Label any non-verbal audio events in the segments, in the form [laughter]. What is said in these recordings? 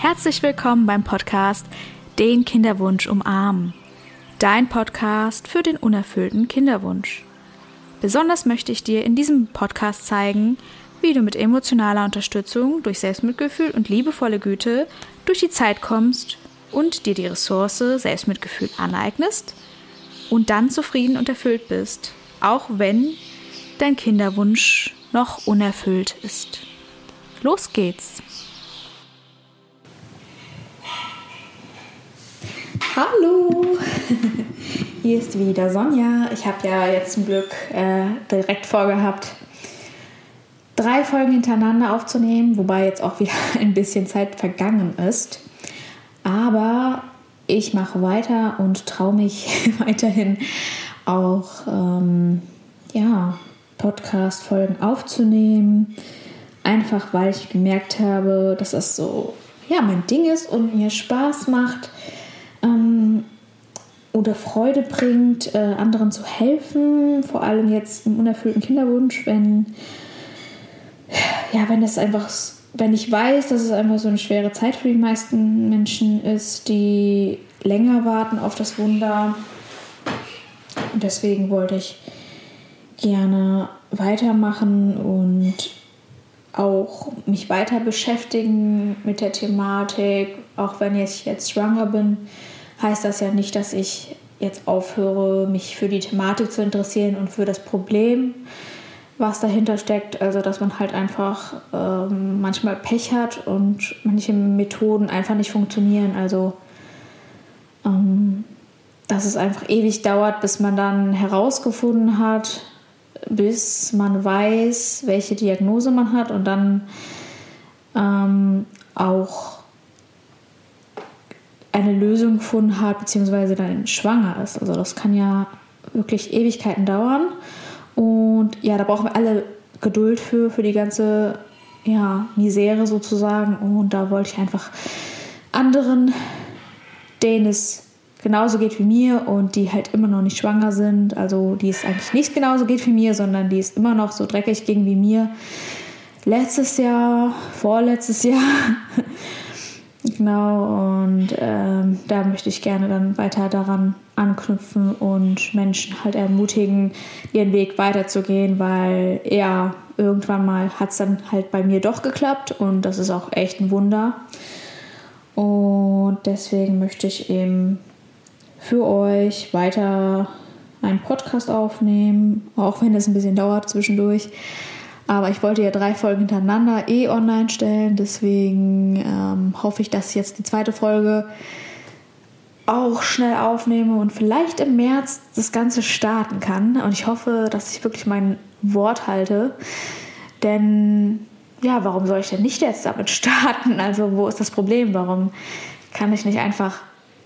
Herzlich willkommen beim Podcast Den Kinderwunsch umarmen. Dein Podcast für den unerfüllten Kinderwunsch. Besonders möchte ich dir in diesem Podcast zeigen, wie du mit emotionaler Unterstützung durch Selbstmitgefühl und liebevolle Güte durch die Zeit kommst und dir die Ressource Selbstmitgefühl aneignest und dann zufrieden und erfüllt bist, auch wenn dein Kinderwunsch noch unerfüllt ist. Los geht's! Hallo, [laughs] hier ist wieder Sonja. Ich habe ja jetzt zum Glück äh, direkt vorgehabt, drei Folgen hintereinander aufzunehmen, wobei jetzt auch wieder [laughs] ein bisschen Zeit vergangen ist. Aber ich mache weiter und traue mich [laughs] weiterhin auch ähm, ja, Podcast-Folgen aufzunehmen. Einfach weil ich gemerkt habe, dass das so ja, mein Ding ist und mir Spaß macht oder Freude bringt, äh, anderen zu helfen. Vor allem jetzt im unerfüllten Kinderwunsch, wenn ja, wenn es einfach, wenn ich weiß, dass es einfach so eine schwere Zeit für die meisten Menschen ist, die länger warten auf das Wunder. Und deswegen wollte ich gerne weitermachen und auch mich weiter beschäftigen mit der Thematik. Auch wenn ich jetzt schwanger bin, heißt das ja nicht, dass ich jetzt aufhöre, mich für die Thematik zu interessieren und für das Problem, was dahinter steckt. Also, dass man halt einfach ähm, manchmal Pech hat und manche Methoden einfach nicht funktionieren. Also, ähm, dass es einfach ewig dauert, bis man dann herausgefunden hat, bis man weiß, welche Diagnose man hat und dann ähm, auch eine Lösung gefunden hat, beziehungsweise dann schwanger ist. Also das kann ja wirklich Ewigkeiten dauern. Und ja, da brauchen wir alle Geduld für, für die ganze ja, Misere sozusagen. Und da wollte ich einfach anderen, denen es genauso geht wie mir und die halt immer noch nicht schwanger sind, also die es eigentlich nicht genauso geht wie mir, sondern die es immer noch so dreckig ging wie mir. Letztes Jahr, vorletztes Jahr. [laughs] genau, und ähm, da möchte ich gerne dann weiter daran anknüpfen und Menschen halt ermutigen, ihren Weg weiterzugehen, weil ja, irgendwann mal hat es dann halt bei mir doch geklappt und das ist auch echt ein Wunder. Und deswegen möchte ich eben für euch weiter einen Podcast aufnehmen, auch wenn es ein bisschen dauert zwischendurch. Aber ich wollte ja drei Folgen hintereinander eh online stellen, deswegen ähm, hoffe ich, dass ich jetzt die zweite Folge auch schnell aufnehme und vielleicht im März das Ganze starten kann. Und ich hoffe, dass ich wirklich mein Wort halte. Denn ja, warum soll ich denn nicht jetzt damit [laughs] starten? Also wo ist das Problem? Warum kann ich nicht einfach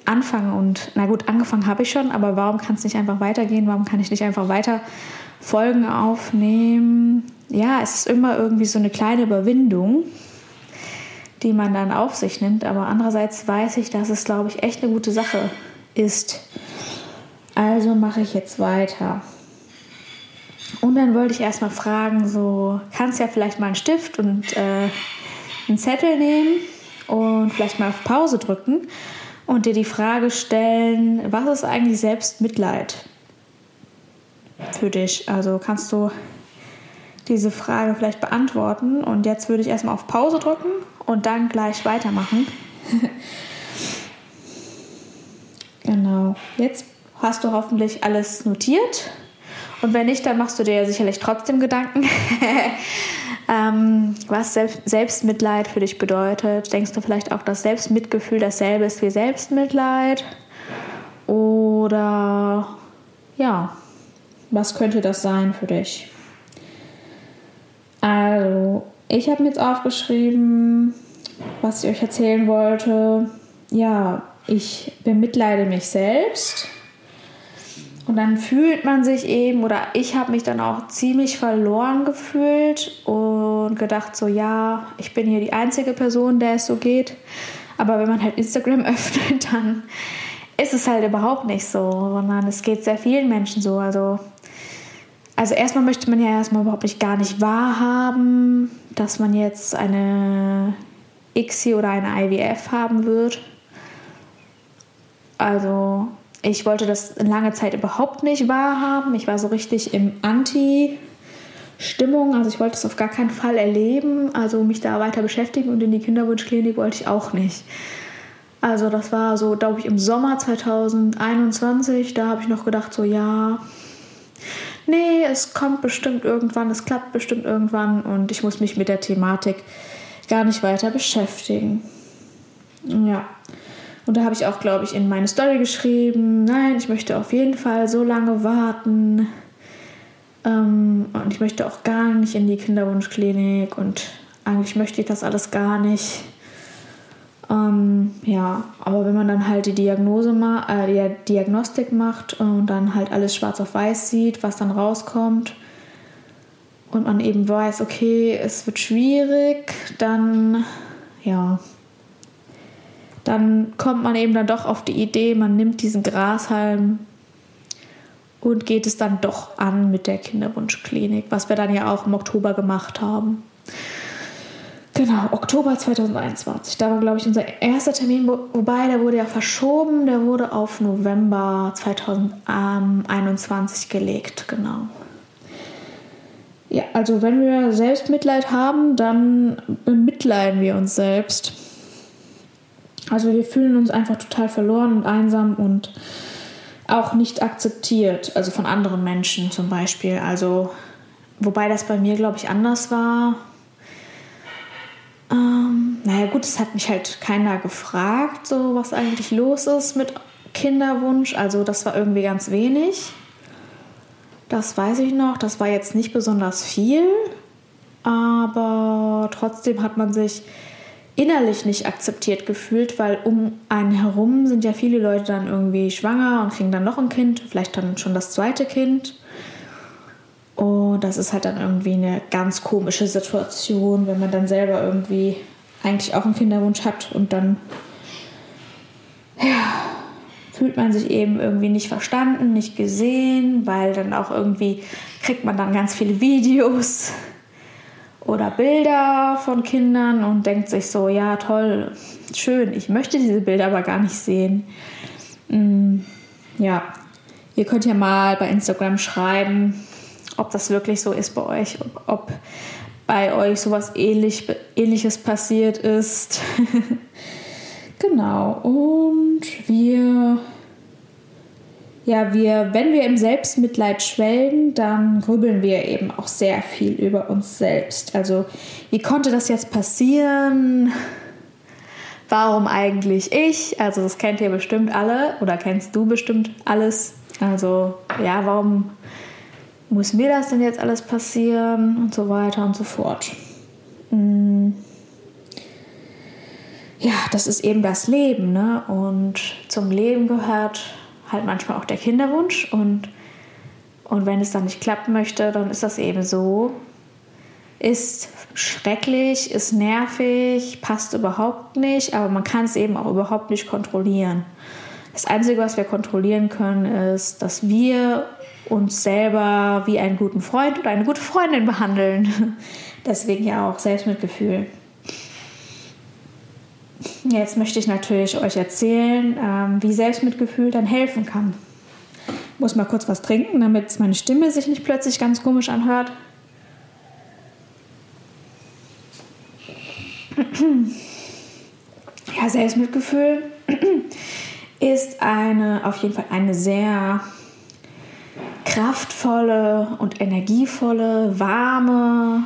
anfangen und na gut, angefangen habe ich schon, aber warum kann es nicht einfach weitergehen? Warum kann ich nicht einfach weiter Folgen aufnehmen? Ja, es ist immer irgendwie so eine kleine Überwindung, die man dann auf sich nimmt, aber andererseits weiß ich, dass es, glaube ich, echt eine gute Sache ist. Also mache ich jetzt weiter. Und dann wollte ich erstmal fragen, so kannst ja vielleicht mal einen Stift und äh, einen Zettel nehmen und vielleicht mal auf Pause drücken und dir die Frage stellen, was ist eigentlich Selbstmitleid für dich? Also kannst du diese Frage vielleicht beantworten. Und jetzt würde ich erstmal auf Pause drücken und dann gleich weitermachen. [laughs] genau. Jetzt hast du hoffentlich alles notiert. Und wenn nicht, dann machst du dir sicherlich trotzdem Gedanken, [laughs] ähm, was Selbstmitleid für dich bedeutet. Denkst du vielleicht auch, dass Selbstmitgefühl dasselbe ist wie Selbstmitleid? Oder ja, was könnte das sein für dich? Also, ich habe mir jetzt aufgeschrieben, was ich euch erzählen wollte. Ja, ich bemitleide mich selbst und dann fühlt man sich eben, oder ich habe mich dann auch ziemlich verloren gefühlt und gedacht, so ja, ich bin hier die einzige Person, der es so geht. Aber wenn man halt Instagram [laughs] öffnet, dann ist es halt überhaupt nicht so, sondern es geht sehr vielen Menschen so. Also, also erstmal möchte man ja erstmal überhaupt nicht gar nicht wahrhaben, dass man jetzt eine ICSI oder eine IWF haben wird. Also ich wollte das lange Zeit überhaupt nicht wahrhaben. Ich war so richtig im Anti-Stimmung. Also ich wollte es auf gar keinen Fall erleben. Also mich da weiter beschäftigen und in die Kinderwunschklinik wollte ich auch nicht. Also das war so, glaube ich, im Sommer 2021. Da habe ich noch gedacht, so ja, nee, es kommt bestimmt irgendwann, es klappt bestimmt irgendwann und ich muss mich mit der Thematik gar nicht weiter beschäftigen. Ja. Und da habe ich auch, glaube ich, in meine Story geschrieben, nein, ich möchte auf jeden Fall so lange warten. Ähm, und ich möchte auch gar nicht in die Kinderwunschklinik und eigentlich möchte ich das alles gar nicht. Ähm, ja, aber wenn man dann halt die Diagnose ma äh, die Diagnostik macht und dann halt alles schwarz auf weiß sieht, was dann rauskommt und man eben weiß, okay, es wird schwierig, dann ja, dann kommt man eben dann doch auf die Idee, man nimmt diesen Grashalm und geht es dann doch an mit der Kinderwunschklinik, was wir dann ja auch im Oktober gemacht haben. Genau, Oktober 2021. Da war, glaube ich, unser erster Termin, wobei der wurde ja verschoben, der wurde auf November 2021 gelegt, genau. Ja, also wenn wir Selbstmitleid haben, dann bemitleiden wir uns selbst. Also wir fühlen uns einfach total verloren und einsam und auch nicht akzeptiert, also von anderen Menschen zum Beispiel. Also, wobei das bei mir, glaube ich, anders war ähm, naja, gut, es hat mich halt keiner gefragt, so was eigentlich los ist mit Kinderwunsch. Also, das war irgendwie ganz wenig. Das weiß ich noch. Das war jetzt nicht besonders viel. Aber trotzdem hat man sich innerlich nicht akzeptiert gefühlt, weil um einen herum sind ja viele Leute dann irgendwie schwanger und kriegen dann noch ein Kind, vielleicht dann schon das zweite Kind. Und das ist halt dann irgendwie eine ganz komische Situation, wenn man dann selber irgendwie eigentlich auch einen Kinderwunsch hat und dann ja, fühlt man sich eben irgendwie nicht verstanden, nicht gesehen, weil dann auch irgendwie kriegt man dann ganz viele Videos oder Bilder von Kindern und denkt sich so, ja toll, schön, ich möchte diese Bilder aber gar nicht sehen. Mm, ja, ihr könnt ja mal bei Instagram schreiben, ob das wirklich so ist bei euch, ob, ob bei euch sowas ähnlich, ähnliches passiert ist. [laughs] genau. Und wir, ja, wir, wenn wir im Selbstmitleid schwelgen, dann grübeln wir eben auch sehr viel über uns selbst. Also, wie konnte das jetzt passieren? Warum eigentlich ich? Also, das kennt ihr bestimmt alle oder kennst du bestimmt alles. Also, ja, warum muss mir das denn jetzt alles passieren und so weiter und so fort. Mm. Ja, das ist eben das Leben, ne? Und zum Leben gehört halt manchmal auch der Kinderwunsch und, und wenn es dann nicht klappen möchte, dann ist das eben so. Ist schrecklich, ist nervig, passt überhaupt nicht, aber man kann es eben auch überhaupt nicht kontrollieren. Das Einzige, was wir kontrollieren können, ist, dass wir uns selber wie einen guten Freund oder eine gute Freundin behandeln. [laughs] Deswegen ja auch Selbstmitgefühl. Jetzt möchte ich natürlich euch erzählen, ähm, wie Selbstmitgefühl dann helfen kann. Ich muss mal kurz was trinken, damit meine Stimme sich nicht plötzlich ganz komisch anhört. [clears throat] Ja, Selbstmitgefühl [clears throat] ist eine, auf jeden Fall eine sehr kraftvolle und energievolle, warme,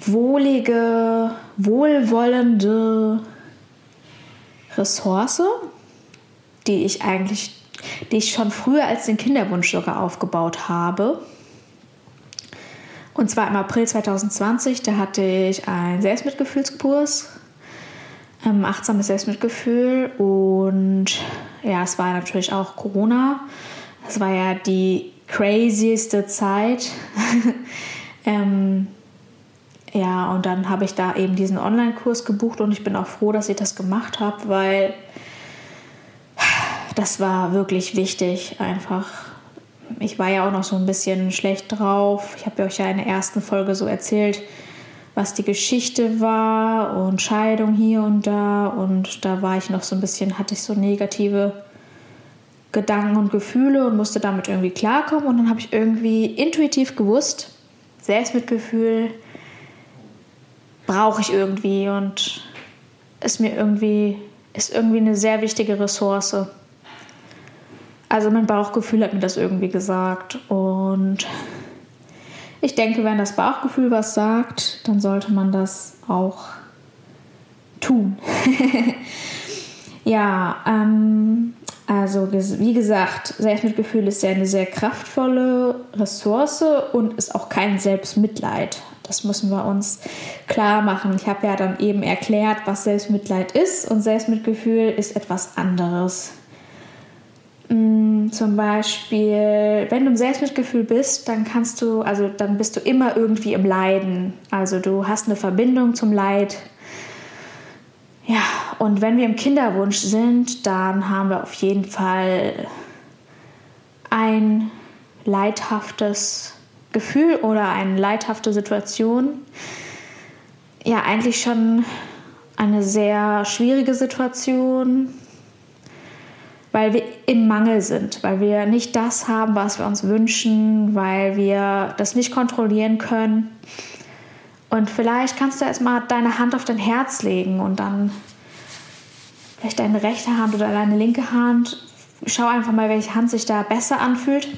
wohlige, wohlwollende Ressource, die ich eigentlich, die ich schon früher als den Kinderwunsch sogar aufgebaut habe. Und zwar im April 2020, da hatte ich einen Selbstmitgefühlskurs, ähm, achtsames Selbstmitgefühl und ja, es war natürlich auch Corona. Das war ja die crazyste Zeit. [laughs] ähm, ja, und dann habe ich da eben diesen Online-Kurs gebucht und ich bin auch froh, dass ich das gemacht habe, weil das war wirklich wichtig einfach. Ich war ja auch noch so ein bisschen schlecht drauf. Ich habe euch ja in der ersten Folge so erzählt, was die Geschichte war und Scheidung hier und da. Und da war ich noch so ein bisschen, hatte ich so negative Gedanken und Gefühle und musste damit irgendwie klarkommen. Und dann habe ich irgendwie intuitiv gewusst, Selbstmitgefühl brauche ich irgendwie und ist mir irgendwie, ist irgendwie eine sehr wichtige Ressource. Also mein Bauchgefühl hat mir das irgendwie gesagt. Und ich denke, wenn das Bauchgefühl was sagt, dann sollte man das auch tun. [laughs] ja, ähm, also wie gesagt, Selbstmitgefühl ist ja eine sehr kraftvolle Ressource und ist auch kein Selbstmitleid. Das müssen wir uns klar machen. Ich habe ja dann eben erklärt, was Selbstmitleid ist und Selbstmitgefühl ist etwas anderes. Mm, zum Beispiel, wenn du im Selbstmitgefühl bist, dann kannst du, also dann bist du immer irgendwie im Leiden. Also du hast eine Verbindung zum Leid ja, und wenn wir im Kinderwunsch sind, dann haben wir auf jeden Fall ein leidhaftes Gefühl oder eine leidhafte Situation. Ja, eigentlich schon eine sehr schwierige Situation, weil wir im Mangel sind, weil wir nicht das haben, was wir uns wünschen, weil wir das nicht kontrollieren können und vielleicht kannst du erstmal deine Hand auf dein Herz legen und dann vielleicht deine rechte Hand oder deine linke Hand. Schau einfach mal, welche Hand sich da besser anfühlt.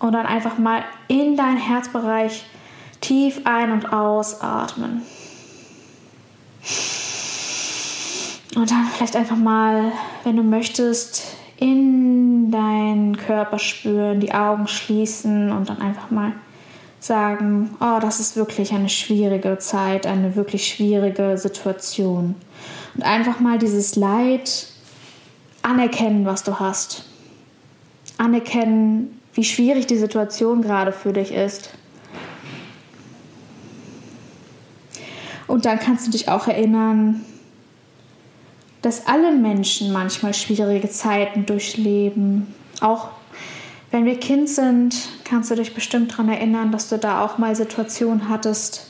Und dann einfach mal in deinen Herzbereich tief ein- und ausatmen. Und dann vielleicht einfach mal, wenn du möchtest, in deinen Körper spüren, die Augen schließen und dann einfach mal sagen, oh, das ist wirklich eine schwierige Zeit, eine wirklich schwierige Situation. Und einfach mal dieses Leid anerkennen, was du hast. Anerkennen, wie schwierig die Situation gerade für dich ist. Und dann kannst du dich auch erinnern, dass alle Menschen manchmal schwierige Zeiten durchleben, auch wenn wir Kind sind, kannst du dich bestimmt daran erinnern, dass du da auch mal Situationen hattest,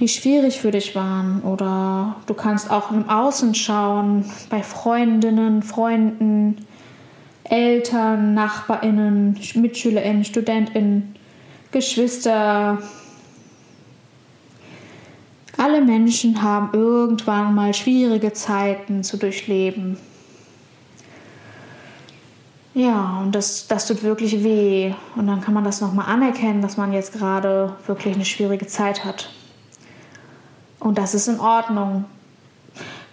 die schwierig für dich waren. Oder du kannst auch im Außen schauen, bei Freundinnen, Freunden, Eltern, Nachbarinnen, Mitschülerinnen, Studentinnen, Geschwister. Alle Menschen haben irgendwann mal schwierige Zeiten zu durchleben. Ja, und das, das tut wirklich weh. Und dann kann man das nochmal anerkennen, dass man jetzt gerade wirklich eine schwierige Zeit hat. Und das ist in Ordnung.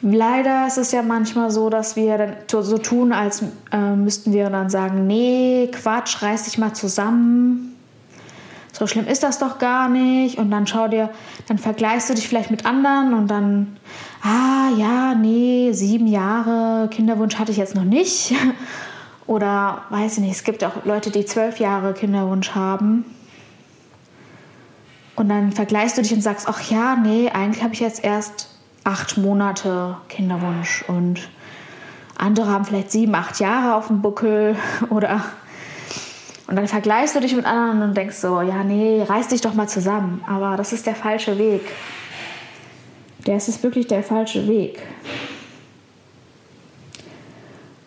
Leider ist es ja manchmal so, dass wir dann so tun, als äh, müssten wir dann sagen, nee, Quatsch, reiß dich mal zusammen. So schlimm ist das doch gar nicht. Und dann schau dir, dann vergleichst du dich vielleicht mit anderen und dann, ah ja, nee, sieben Jahre Kinderwunsch hatte ich jetzt noch nicht. [laughs] Oder weiß ich nicht, es gibt auch Leute, die zwölf Jahre Kinderwunsch haben. Und dann vergleichst du dich und sagst, ach ja, nee, eigentlich habe ich jetzt erst acht Monate Kinderwunsch und andere haben vielleicht sieben, acht Jahre auf dem Buckel [laughs] oder und dann vergleichst du dich mit anderen und denkst so, ja, nee, reiß dich doch mal zusammen. Aber das ist der falsche Weg. Das ist wirklich der falsche Weg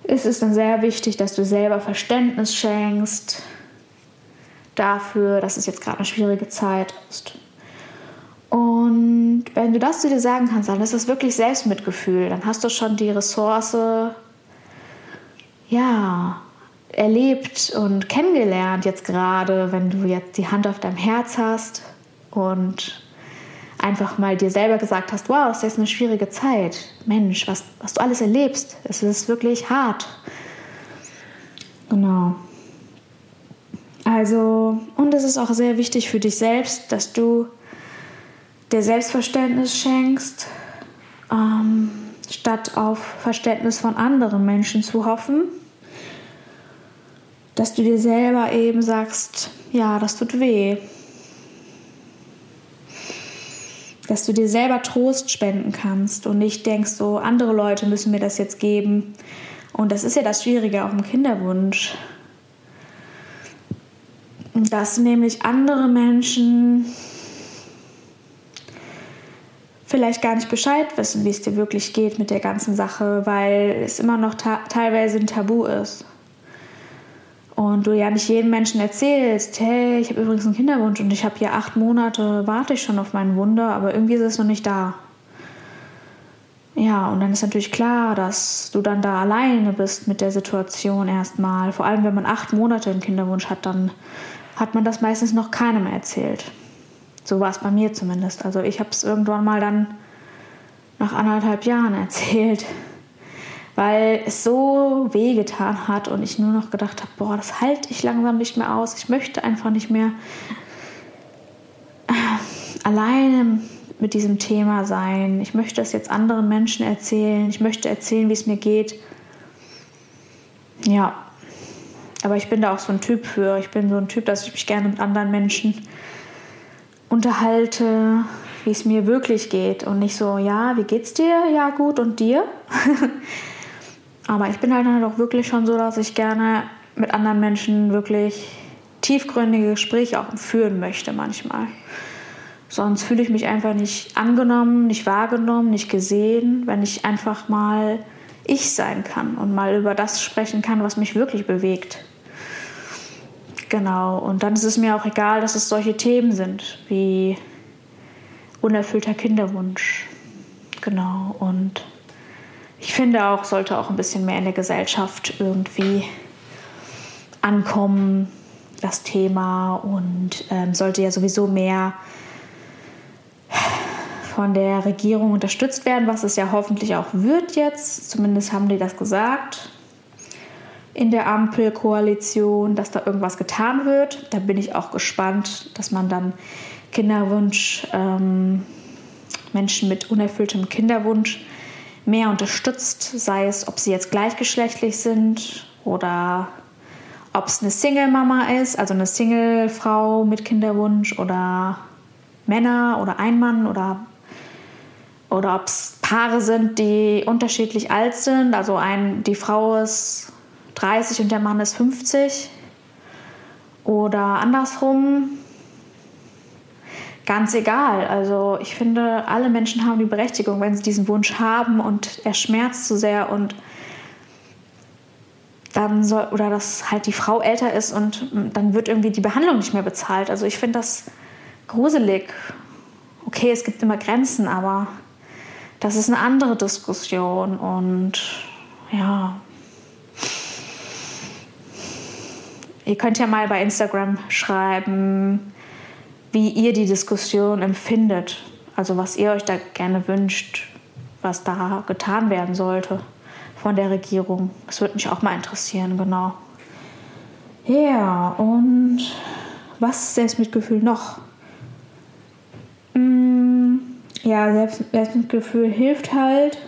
ist es dann sehr wichtig, dass du selber Verständnis schenkst dafür, dass es jetzt gerade eine schwierige Zeit ist. Und wenn du das zu dir sagen kannst, dann ist das wirklich Selbstmitgefühl. Dann hast du schon die Ressource, ja, erlebt und kennengelernt jetzt gerade, wenn du jetzt die Hand auf deinem Herz hast und einfach mal dir selber gesagt hast, wow, ist eine schwierige Zeit. Mensch, was, was du alles erlebst, es ist wirklich hart. Genau. Also, und es ist auch sehr wichtig für dich selbst, dass du dir Selbstverständnis schenkst, ähm, statt auf Verständnis von anderen Menschen zu hoffen. Dass du dir selber eben sagst, ja, das tut weh, dass du dir selber Trost spenden kannst und nicht denkst, so andere Leute müssen mir das jetzt geben. Und das ist ja das Schwierige auch im Kinderwunsch. Dass nämlich andere Menschen vielleicht gar nicht Bescheid wissen, wie es dir wirklich geht mit der ganzen Sache, weil es immer noch teilweise ein Tabu ist. Und du ja nicht jedem Menschen erzählst, hey, ich habe übrigens einen Kinderwunsch und ich habe hier acht Monate, warte ich schon auf mein Wunder, aber irgendwie ist es noch nicht da. Ja, und dann ist natürlich klar, dass du dann da alleine bist mit der Situation erstmal. Vor allem, wenn man acht Monate einen Kinderwunsch hat, dann hat man das meistens noch keinem erzählt. So war es bei mir zumindest. Also ich habe es irgendwann mal dann nach anderthalb Jahren erzählt, weil es so wehgetan hat und ich nur noch gedacht habe, boah, das halte ich langsam nicht mehr aus. Ich möchte einfach nicht mehr alleine mit diesem Thema sein. Ich möchte es jetzt anderen Menschen erzählen. Ich möchte erzählen, wie es mir geht. Ja, aber ich bin da auch so ein Typ für. Ich bin so ein Typ, dass ich mich gerne mit anderen Menschen unterhalte, wie es mir wirklich geht und nicht so, ja, wie geht's dir? Ja, gut und dir? [laughs] Aber ich bin halt dann auch wirklich schon so, dass ich gerne mit anderen Menschen wirklich tiefgründige Gespräche auch führen möchte manchmal. Sonst fühle ich mich einfach nicht angenommen, nicht wahrgenommen, nicht gesehen, wenn ich einfach mal ich sein kann und mal über das sprechen kann, was mich wirklich bewegt. Genau, und dann ist es mir auch egal, dass es solche Themen sind wie unerfüllter Kinderwunsch. Genau, und ich finde auch, sollte auch ein bisschen mehr in der Gesellschaft irgendwie ankommen, das Thema, und ähm, sollte ja sowieso mehr von der Regierung unterstützt werden, was es ja hoffentlich auch wird jetzt. Zumindest haben die das gesagt in der Ampelkoalition, dass da irgendwas getan wird. Da bin ich auch gespannt, dass man dann Kinderwunsch, ähm, Menschen mit unerfülltem Kinderwunsch mehr unterstützt, sei es, ob sie jetzt gleichgeschlechtlich sind oder ob es eine Single-Mama ist, also eine Single-Frau mit Kinderwunsch oder Männer oder ein Mann oder, oder ob es Paare sind, die unterschiedlich alt sind. Also ein, die Frau ist 30 und der Mann ist 50 oder andersrum. Ganz egal. Also ich finde, alle Menschen haben die Berechtigung, wenn sie diesen Wunsch haben und er schmerzt zu sehr und dann soll, oder dass halt die Frau älter ist und dann wird irgendwie die Behandlung nicht mehr bezahlt. Also ich finde das gruselig. Okay, es gibt immer Grenzen, aber das ist eine andere Diskussion und ja, Ihr könnt ja mal bei Instagram schreiben, wie ihr die Diskussion empfindet. Also was ihr euch da gerne wünscht, was da getan werden sollte von der Regierung. Das würde mich auch mal interessieren, genau. Ja, und was Selbstmitgefühl noch? Mm, ja, Selbstmitgefühl hilft halt,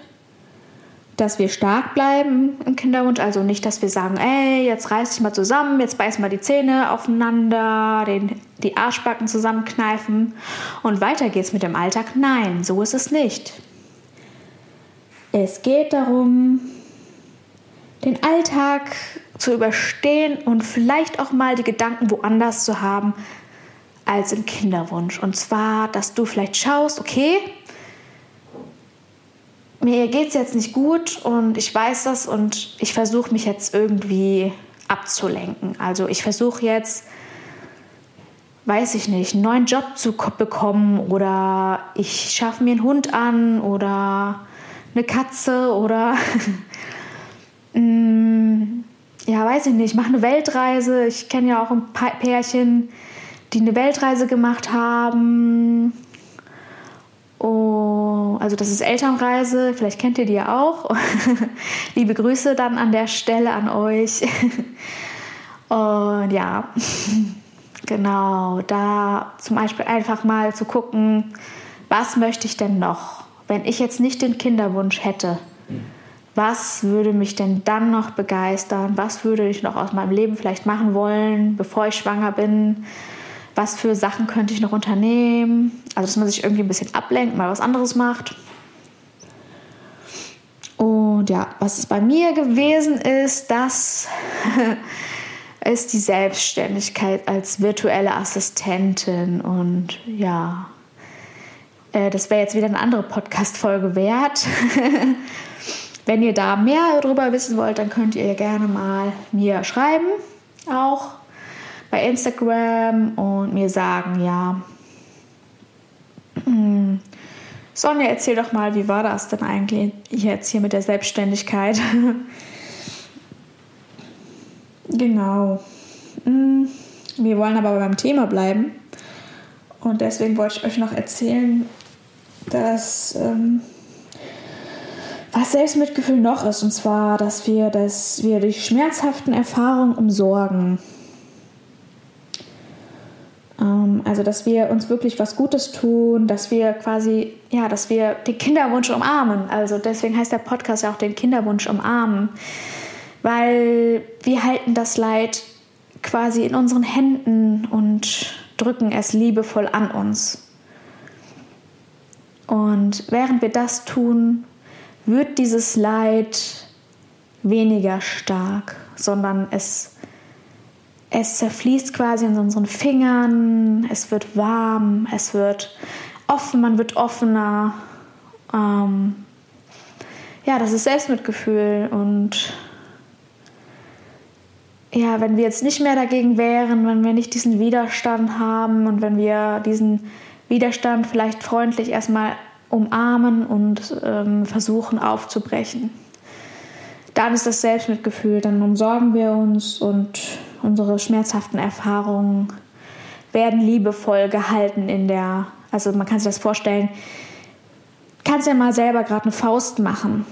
dass wir stark bleiben im Kinderwunsch. Also nicht, dass wir sagen, ey, jetzt reiß dich mal zusammen, jetzt beißen wir die Zähne aufeinander, den, die Arschbacken zusammenkneifen und weiter geht's mit dem Alltag. Nein, so ist es nicht. Es geht darum, den Alltag zu überstehen und vielleicht auch mal die Gedanken woanders zu haben als im Kinderwunsch. Und zwar, dass du vielleicht schaust, okay, mir geht es jetzt nicht gut und ich weiß das und ich versuche mich jetzt irgendwie abzulenken. Also ich versuche jetzt, weiß ich nicht, einen neuen Job zu bekommen oder ich schaffe mir einen Hund an oder eine Katze oder [laughs] mm, ja, weiß ich nicht, ich mache eine Weltreise. Ich kenne ja auch ein paar Pärchen, die eine Weltreise gemacht haben Oh, also das ist Elternreise, vielleicht kennt ihr die ja auch. [laughs] Liebe Grüße dann an der Stelle an euch. [laughs] Und ja, [laughs] genau, da zum Beispiel einfach mal zu gucken, was möchte ich denn noch, wenn ich jetzt nicht den Kinderwunsch hätte. Was würde mich denn dann noch begeistern? Was würde ich noch aus meinem Leben vielleicht machen wollen, bevor ich schwanger bin? Was für Sachen könnte ich noch unternehmen. Also, dass man sich irgendwie ein bisschen ablenkt, mal was anderes macht. Und ja, was es bei mir gewesen ist, das [laughs] ist die Selbstständigkeit als virtuelle Assistentin. Und ja, Äh, das wäre jetzt wieder eine andere Podcast-Folge wert. [laughs] Wenn ihr da mehr darüber wissen wollt, dann könnt ihr gerne mal mir schreiben, auch bei Instagram und mir sagen, ja, hm, Sonja, erzähl doch mal, wie war das denn eigentlich jetzt hier mit der Selbstständigkeit? [laughs] genau. Hm, wir wollen aber beim Thema bleiben. Und deswegen wollte ich euch noch erzählen, dass ähm, was Selbstmitgefühl noch ist, und zwar, dass wir, dass wir durch schmerzhaften Erfahrungen umsorgen. Also, dass wir uns wirklich was Gutes tun, dass wir quasi, ja, dass wir den Kinderwunsch umarmen. Also deswegen heißt der Podcast ja auch den Kinderwunsch umarmen, weil wir halten das Leid quasi in unseren Händen und drücken es liebevoll an uns. Und während wir das tun, wird dieses Leid weniger stark, sondern es, es zerfließt quasi in unseren Fingern, es wird warm, es wird offen, man wird offener. Ähm, ja, das ist Selbstmitgefühl. Und ja, wenn wir jetzt nicht mehr dagegen wären, wenn wir nicht diesen Widerstand haben und wenn wir diesen Widerstand vielleicht freundlich erstmal umarmen und ähm, versuchen aufzubrechen, dann ist das Selbstmitgefühl, dann umsorgen wir uns und unsere schmerzhaften Erfahrungen werden liebevoll gehalten in der, also man kann sich das vorstellen, kannst ja mal selber gerade eine Faust machen,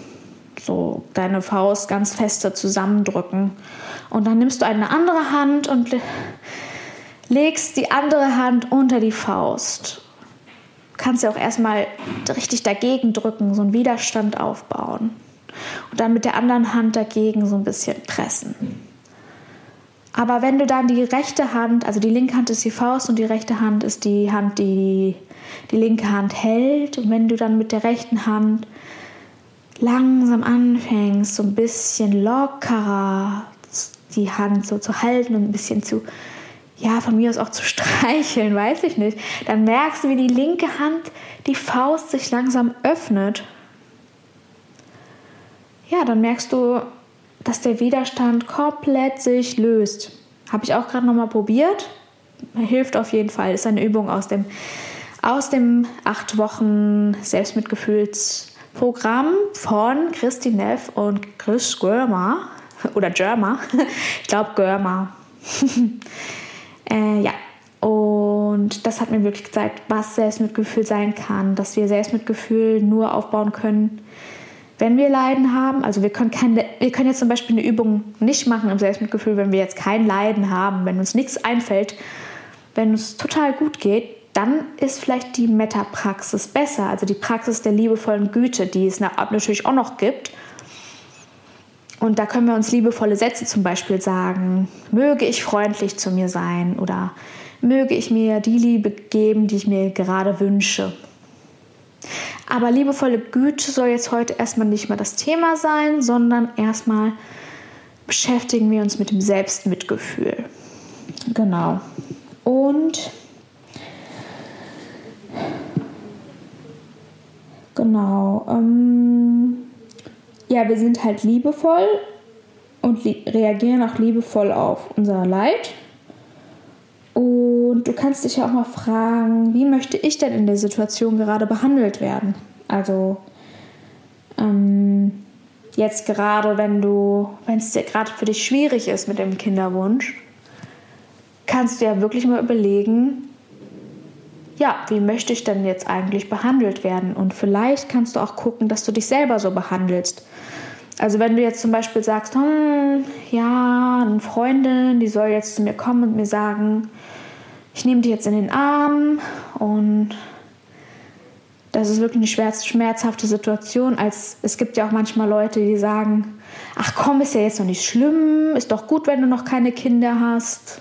so deine Faust ganz feste zusammendrücken und dann nimmst du eine andere Hand und legst die andere Hand unter die Faust. Kannst ja auch erstmal richtig dagegen drücken, so einen Widerstand aufbauen. Und dann mit der anderen Hand dagegen so ein bisschen pressen. Aber wenn du dann die rechte Hand, also die linke Hand ist die Faust und die rechte Hand ist die Hand, die die linke Hand hält. Und wenn du dann mit der rechten Hand langsam anfängst, so ein bisschen lockerer die Hand so zu halten und ein bisschen zu, ja, von mir aus auch zu [laughs] streicheln, weiß ich nicht, dann merkst du, wie die linke Hand, die Faust sich langsam öffnet. Ja, dann merkst du, dass der Widerstand komplett sich löst. Habe ich auch gerade nochmal probiert. Hilft auf jeden Fall. Ist eine Übung aus dem, aus dem acht Wochen Selbstmitgefühlsprogramm von Christi Neff und Chris Görmer. oder Germa. [laughs] Ich glaube Germa. [laughs] äh, ja. Und das hat mir wirklich gezeigt, was Selbstmitgefühl sein kann, dass wir Selbstmitgefühl nur aufbauen können, wenn wir Leiden haben. Also wir können, kein, wir können jetzt zum Beispiel eine Übung nicht machen im Selbstmitgefühl, wenn wir jetzt kein Leiden haben, wenn uns nichts einfällt, wenn es total gut geht, dann ist vielleicht die Metapraxis besser, also die Praxis der liebevollen Güte, die es natürlich auch noch gibt und da können wir uns liebevolle Sätze zum Beispiel sagen. Möge ich freundlich zu mir sein oder möge ich mir die Liebe geben, die ich mir gerade wünsche. Aber liebevolle Güte soll jetzt heute erstmal nicht mehr das Thema sein, sondern erstmal beschäftigen wir uns mit dem Selbstmitgefühl. Genau. Und genau. Ähm, ja, wir sind halt liebevoll und li reagieren auch liebevoll auf unser Leid. Und du kannst dich ja auch mal fragen, wie möchte ich denn in der Situation gerade behandelt werden? Also ähm, jetzt gerade, wenn du, wenn es gerade für dich schwierig ist mit dem Kinderwunsch, kannst du ja wirklich mal überlegen, ja, wie möchte ich denn jetzt eigentlich behandelt werden? Und vielleicht kannst du auch gucken, dass du dich selber so behandelst. Also wenn du jetzt zum Beispiel sagst, hm, ja, eine Freundin, die soll jetzt zu mir kommen und mir sagen, ich nehme die jetzt in den Arm und das ist wirklich eine schmerzhafte Situation. Als es gibt ja auch manchmal Leute, die sagen, ach komm, ist ja jetzt noch nicht schlimm, ist doch gut, wenn du noch keine Kinder hast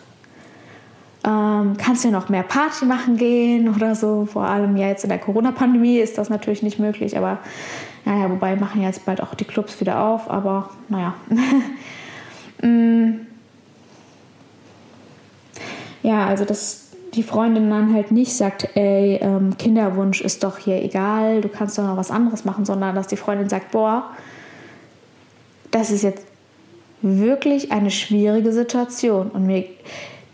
ähm, kannst du ja noch mehr Party machen gehen oder so. Vor allem ja jetzt in der Corona-Pandemie ist das natürlich nicht möglich, aber naja, wobei machen jetzt bald auch die Clubs wieder auf, aber naja. [laughs] Mm. ja, also das, die Freundin dann halt nicht sagt, ey, ähm, Kinderwunsch ist doch hier egal, du kannst doch noch was anderes machen, sondern dass die Freundin sagt, boah, das ist jetzt wirklich eine schwierige Situation und mir,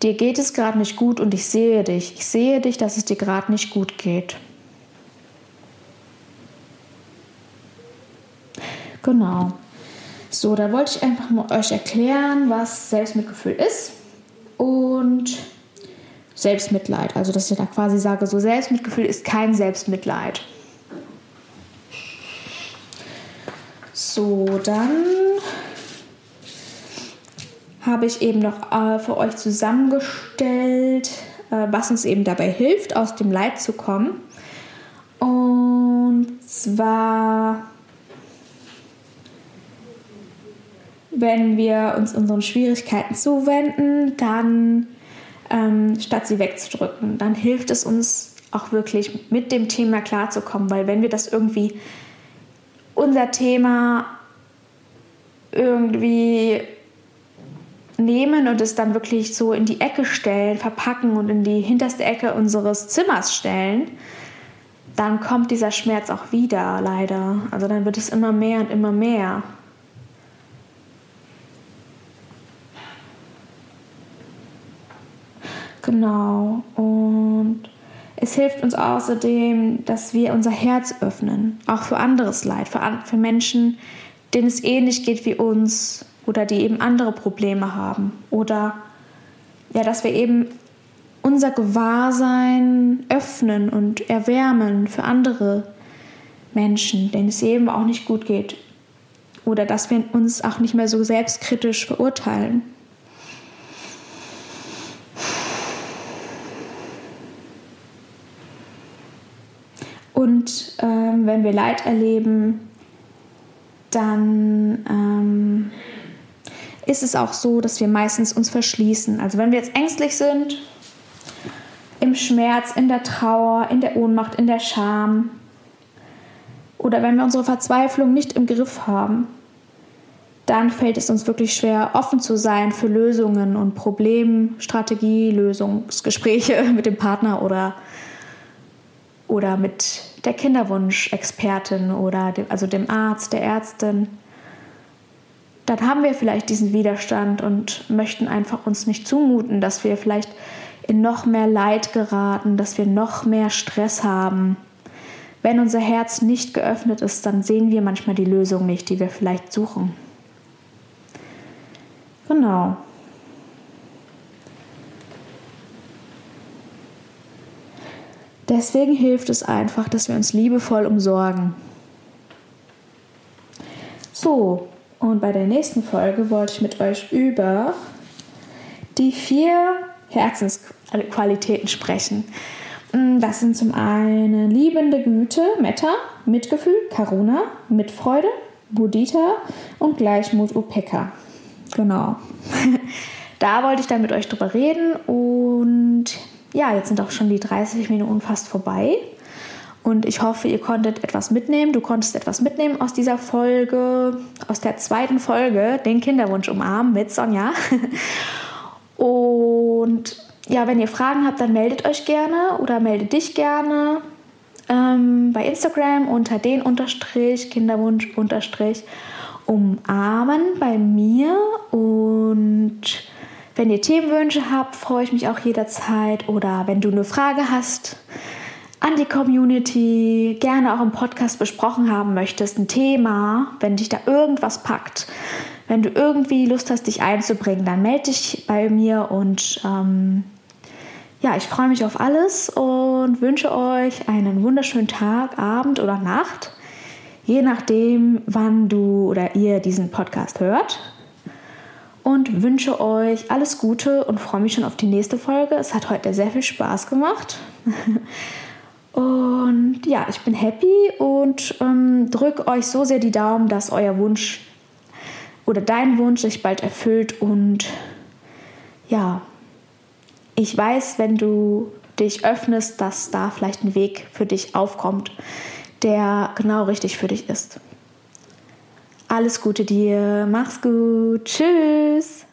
dir geht es gerade nicht gut und ich sehe dich. Ich sehe dich, dass es dir gerade nicht gut geht. Genau. So, da wollte ich einfach mal euch erklären, was Selbstmitgefühl ist und Selbstmitleid. Also, dass ich da quasi sage, so Selbstmitgefühl ist kein Selbstmitleid. So, dann habe ich eben noch äh, für euch zusammengestellt, äh, was uns eben dabei hilft, aus dem Leid zu kommen. Und zwar, wenn wir uns unseren Schwierigkeiten zuwenden, dann ähm, statt sie wegzudrücken, dann hilft es uns auch wirklich mit dem Thema klarzukommen, weil wenn wir das irgendwie unser Thema irgendwie nehmen und es dann wirklich so in die Ecke stellen, verpacken und in die hinterste Ecke unseres Zimmers stellen, dann kommt dieser Schmerz auch wieder, leider. Also dann wird es immer mehr und immer mehr. Genau. Und es hilft uns außerdem, dass wir unser Herz öffnen, auch für anderes Leid, für, für Menschen, denen es ähnlich geht wie uns oder die eben andere Probleme haben. Oder ja, dass wir eben unser Gewahrsein öffnen und erwärmen für andere Menschen, denen es eben auch nicht gut geht. Oder dass wir uns auch nicht mehr so selbstkritisch verurteilen. Und ähm, wenn wir Leid erleben, dann ähm, ist es auch so, dass wir meistens uns verschließen. Also wenn wir jetzt ängstlich sind, im Schmerz, in der Trauer, in der Ohnmacht, in der Scham oder wenn wir unsere Verzweiflung nicht im Griff haben, dann fällt es uns wirklich schwer, offen zu sein für Lösungen und Problemstrategie, Lösungsgespräche [laughs] mit dem Partner oder oder mit der Kinderwunschexpertin oder dem, also dem Arzt, der Ärztin, dann haben wir vielleicht diesen Widerstand und möchten einfach uns nicht zumuten, dass wir vielleicht in noch mehr Leid geraten, dass wir noch mehr Stress haben. Wenn unser Herz nicht geöffnet ist, dann sehen wir manchmal die Lösung nicht, die wir vielleicht suchen. Genau. Deswegen hilft es einfach, dass wir uns liebevoll umsorgen. So, und bei der nächsten Folge wollte ich mit euch über die vier Herzensqualitäten sprechen. Mm, das sind zum einen liebende Güte, Metta, Mitgefühl, Karuna, Mitfreude, Buddhita und Gleichmut, Upeka. Genau. [laughs] da wollte ich dann mit euch drüber reden und ja, jetzt sind auch schon die 30 Minuten fast vorbei. Und ich hoffe, ihr konntet etwas mitnehmen. Du konntest etwas mitnehmen aus dieser Folge, aus der zweiten Folge, den Kinderwunsch umarmen mit Sonja. [laughs] Und ja, wenn ihr Fragen habt, dann meldet euch gerne oder meldet dich gerne ähm, bei Instagram unter den Unterstrich Kinderwunsch Unterstrich umarmen bei mir und wenn ihr Themenwünsche habt, freue ich mich auch jederzeit. Oder wenn du eine Frage hast an die Community, gerne auch im Podcast besprochen haben möchtest, ein Thema, wenn dich da irgendwas packt, wenn du irgendwie Lust hast, dich einzubringen, dann melde dich bei mir und ähm, ja, ich freue mich auf alles und wünsche euch einen wunderschönen Tag, Abend oder Nacht, je nachdem, wann du oder ihr diesen Podcast hört und wünsche euch alles Gute und freue mich schon auf die nächste Folge. Es hat heute sehr viel Spaß gemacht. [laughs] Und ja, ich bin happy und ähm, drücke euch so sehr die Daumen, dass euer Wunsch oder dein Wunsch sich bald erfüllt. Und ja, ich weiß, wenn du dich öffnest, dass da vielleicht ein Weg für dich aufkommt, der genau richtig für dich ist. Alles Gute dir, mach's gut, tschüss.